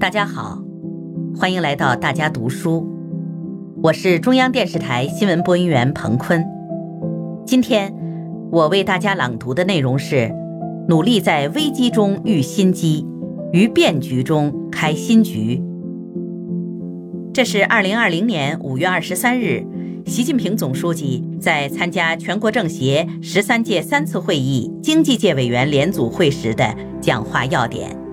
大家好，欢迎来到大家读书，我是中央电视台新闻播音员彭坤。今天我为大家朗读的内容是：努力在危机中遇新机，于变局中开新局。这是二零二零年五月二十三日，习近平总书记在参加全国政协十三届三次会议经济界委员联组会时的讲话要点。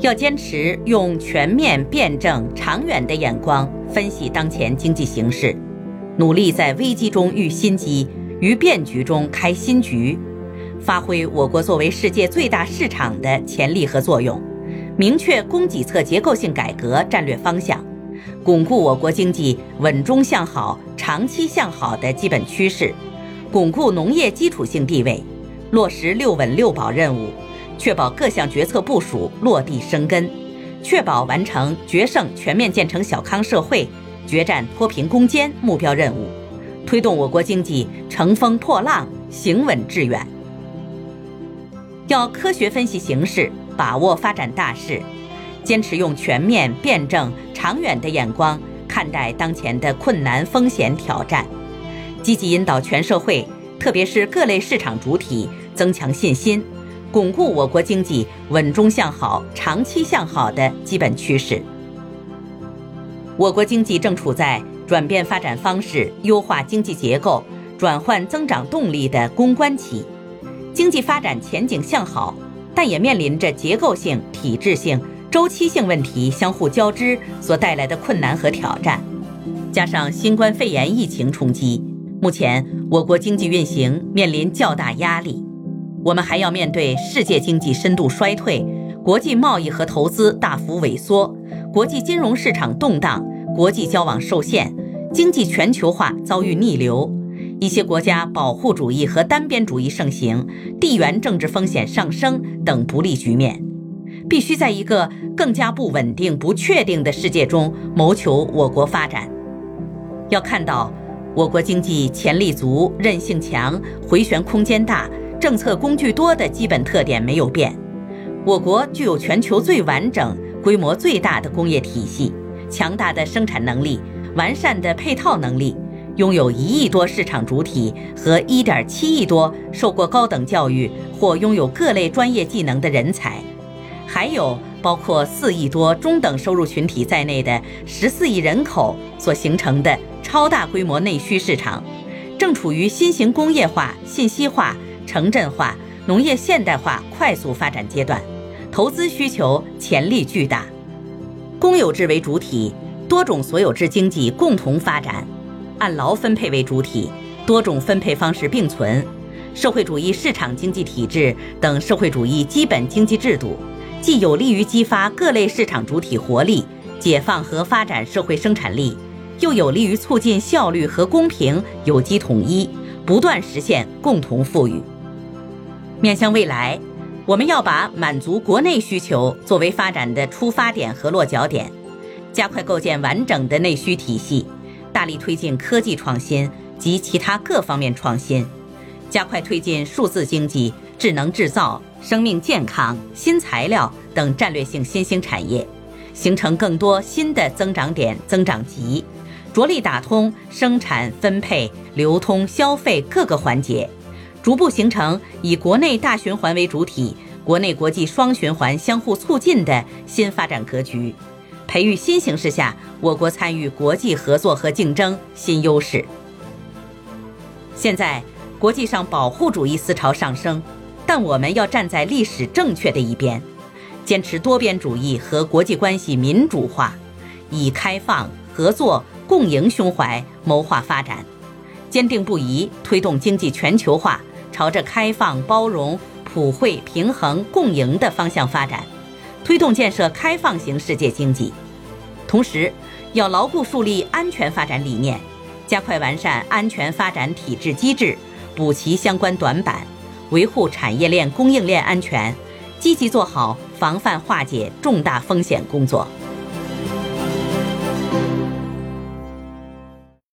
要坚持用全面、辩证、长远的眼光分析当前经济形势，努力在危机中遇新机，于变局中开新局，发挥我国作为世界最大市场的潜力和作用，明确供给侧结构性改革战略方向，巩固我国经济稳中向好、长期向好的基本趋势，巩固农业基础性地位，落实六稳六保任务。确保各项决策部署落地生根，确保完成决胜全面建成小康社会、决战脱贫攻坚目标任务，推动我国经济乘风破浪、行稳致远。要科学分析形势，把握发展大势，坚持用全面、辩证、长远的眼光看待当前的困难、风险、挑战，积极引导全社会，特别是各类市场主体增强信心。巩固我国经济稳中向好、长期向好的基本趋势。我国经济正处在转变发展方式、优化经济结构、转换增长动力的攻关期，经济发展前景向好，但也面临着结构性、体制性、周期性问题相互交织所带来的困难和挑战，加上新冠肺炎疫情冲击，目前我国经济运行面临较大压力。我们还要面对世界经济深度衰退、国际贸易和投资大幅萎缩、国际金融市场动荡、国际交往受限、经济全球化遭遇逆流、一些国家保护主义和单边主义盛行、地缘政治风险上升等不利局面，必须在一个更加不稳定、不确定的世界中谋求我国发展。要看到，我国经济潜力足、韧性强、回旋空间大。政策工具多的基本特点没有变，我国具有全球最完整、规模最大的工业体系，强大的生产能力，完善的配套能力，拥有一亿多市场主体和一点七亿多受过高等教育或拥有各类专业技能的人才，还有包括四亿多中等收入群体在内的十四亿人口所形成的超大规模内需市场，正处于新型工业化、信息化。城镇化、农业现代化快速发展阶段，投资需求潜力巨大。公有制为主体，多种所有制经济共同发展；按劳分配为主体，多种分配方式并存。社会主义市场经济体制等社会主义基本经济制度，既有利于激发各类市场主体活力，解放和发展社会生产力，又有利于促进效率和公平有机统一，不断实现共同富裕。面向未来，我们要把满足国内需求作为发展的出发点和落脚点，加快构建完整的内需体系，大力推进科技创新及其他各方面创新，加快推进数字经济、智能制造、生命健康、新材料等战略性新兴产业，形成更多新的增长点、增长极，着力打通生产、分配、流通、消费各个环节。逐步形成以国内大循环为主体、国内国际双循环相互促进的新发展格局，培育新形势下我国参与国际合作和竞争新优势。现在国际上保护主义思潮上升，但我们要站在历史正确的一边，坚持多边主义和国际关系民主化，以开放、合作、共赢胸怀谋划发展，坚定不移推动经济全球化。朝着开放、包容、普惠、平衡、共赢的方向发展，推动建设开放型世界经济。同时，要牢固树立安全发展理念，加快完善安全发展体制机制，补齐相关短板，维护产业链、供应链安全，积极做好防范化解重大风险工作。